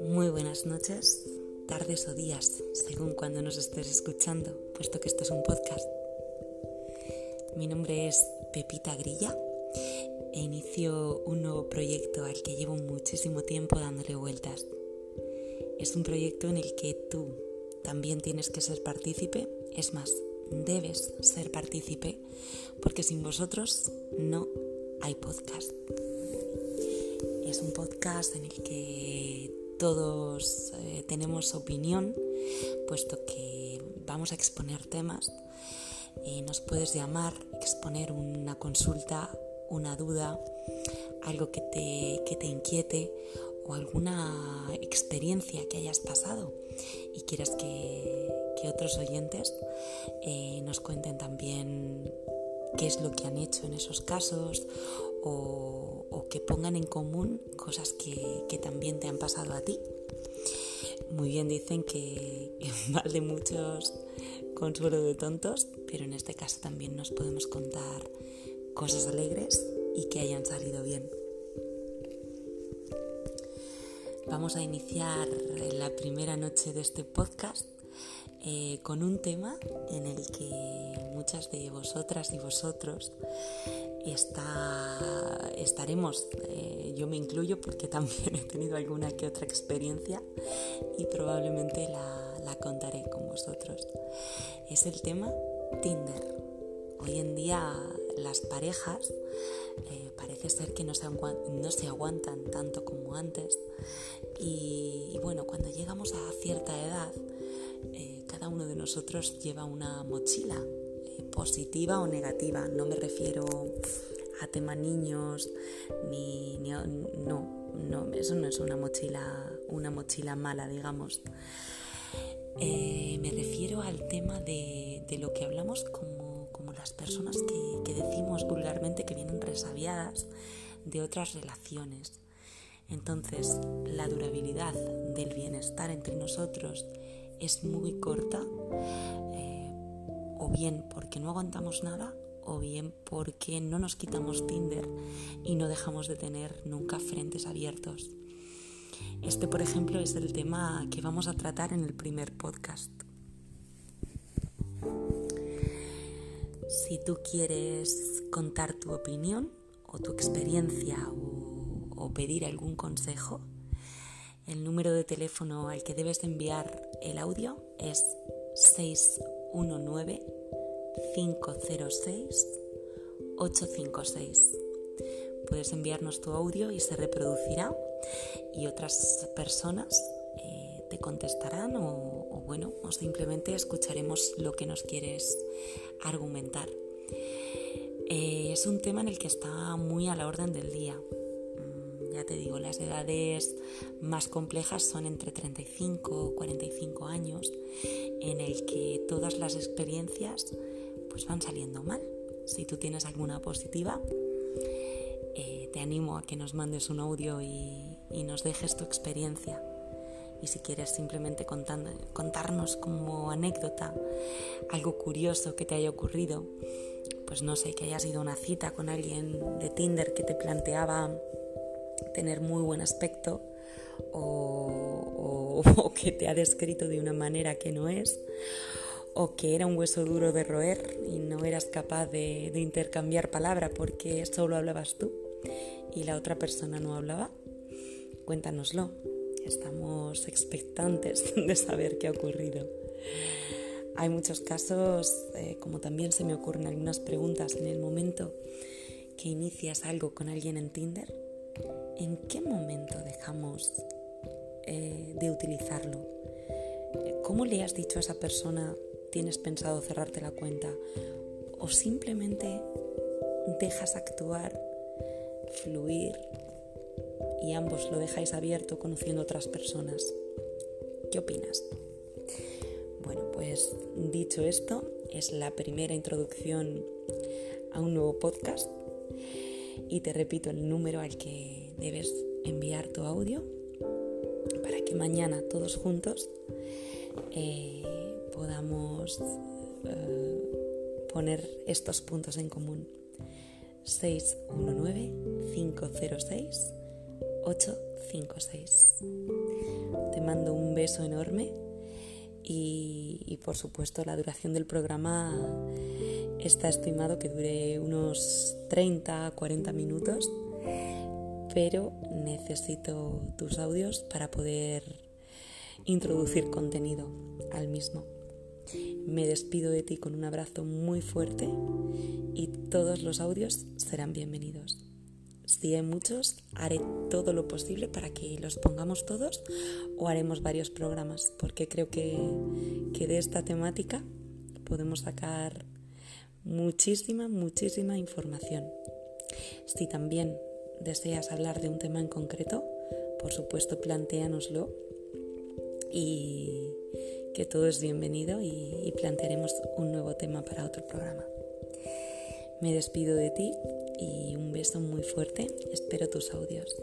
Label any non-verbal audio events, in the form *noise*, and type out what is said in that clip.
Muy buenas noches, tardes o días, según cuando nos estés escuchando, puesto que esto es un podcast. Mi nombre es Pepita Grilla e inicio un nuevo proyecto al que llevo muchísimo tiempo dándole vueltas. Es un proyecto en el que tú también tienes que ser partícipe, es más, debes ser partícipe, porque sin vosotros no hay podcast. Es un podcast en el que todos eh, tenemos opinión, puesto que vamos a exponer temas. y nos puedes llamar, exponer una consulta, una duda, algo que te, que te inquiete o alguna experiencia que hayas pasado y quieras que, que otros oyentes eh, nos cuenten también qué es lo que han hecho en esos casos o, que pongan en común cosas que, que, también te han pasado a ti. Muy bien dicen que, que *laughs* mal de muchos consuelo de tontos, pero en este caso también nos podemos contar cosas alegres y que hayan salido bien. Vamos a iniciar la primera noche de este podcast eh, con un tema en el que muchas de vosotras y vosotros estaremos, eh, yo me incluyo porque *laughs* también he tenido alguna que otra experiencia y probablemente la, contaré con vosotros. Es el tema Tinder. Hoy en día las parejas eh, parece ser que no se, aguantan tanto como antes y, bueno, cuando llegamos a cierta edad, eh, cada uno de nosotros lleva una mochila, eh, positiva o negativa. No me refiero a tema niños, ni, no, no, eso no es una mochila, una mochila mala, digamos. Eh, me refiero al tema de, de lo que hablamos como, como las personas que, que, decimos vulgarmente que vienen resabiadas de otras relaciones. Entonces, la durabilidad del bienestar entre nosotros es muy corta, eh, o bien porque no aguantamos nada, o bien porque no nos quitamos Tinder y no dejamos de tener nunca frentes abiertos. Este, por ejemplo, es el tema que vamos a tratar en el primer podcast. Si tú quieres contar tu opinión o tu experiencia o, o pedir algún consejo, el número de teléfono al que debes enviar el audio es 619-506-856. Puedes enviarnos tu audio y se reproducirá y otras personas eh, te contestarán o, bueno, o simplemente escucharemos lo que nos quieres argumentar. Eh, es un tema en el que está muy a la orden del día ya te digo, las edades más complejas son entre 35 y 45 años, en el que todas las experiencias pues van saliendo mal. Si tú tienes alguna positiva, eh, te animo a que nos mandes un audio y, y, nos dejes tu experiencia. Y si quieres simplemente contando, contarnos como anécdota algo curioso que te haya ocurrido, pues no sé, que hayas ido a una cita con alguien de Tinder que te planteaba tener muy buen aspecto *laughs* o, que te ha descrito de una manera que no es, o que era un hueso duro de roer y no eras capaz de, de intercambiar palabra porque solo hablabas tú y la otra persona no hablaba. Cuéntanoslo, estamos expectantes *laughs* de saber qué ha ocurrido. Hay muchos casos, eh, como también se me ocurren algunas preguntas en el momento que inicias algo con alguien en Tinder, ¿en qué momento dejamos eh, de utilizarlo? ¿Cómo le has dicho a esa persona tienes pensado cerrarte la cuenta? ¿O simplemente dejas actuar, fluir y ambos lo dejáis abierto conociendo otras personas? ¿Qué opinas? Bueno, pues dicho esto, es la primera introducción a un nuevo podcast y te repito el número al que debes enviar tu audio para que mañana todos juntos eh, podamos eh, poner estos puntos en común. 619-506-856. Te mando un beso enorme y, por supuesto la duración del programa está estimado que dure unos 30 40 minutos, pero necesito tus audios para poder introducir contenido al mismo. Me despido de ti con un abrazo muy fuerte y todos los audios serán bienvenidos. Si hay muchos, haré todo lo posible para que los pongamos todos o haremos varios programas, porque creo que, que de esta temática podemos sacar muchísima, muchísima información. Si también deseas hablar de un tema en concreto, por supuesto, plantéanoslo y que todo es bienvenido y, plantearemos un nuevo tema para otro programa. Me despido de ti y un beso muy fuerte. Espero tus audios.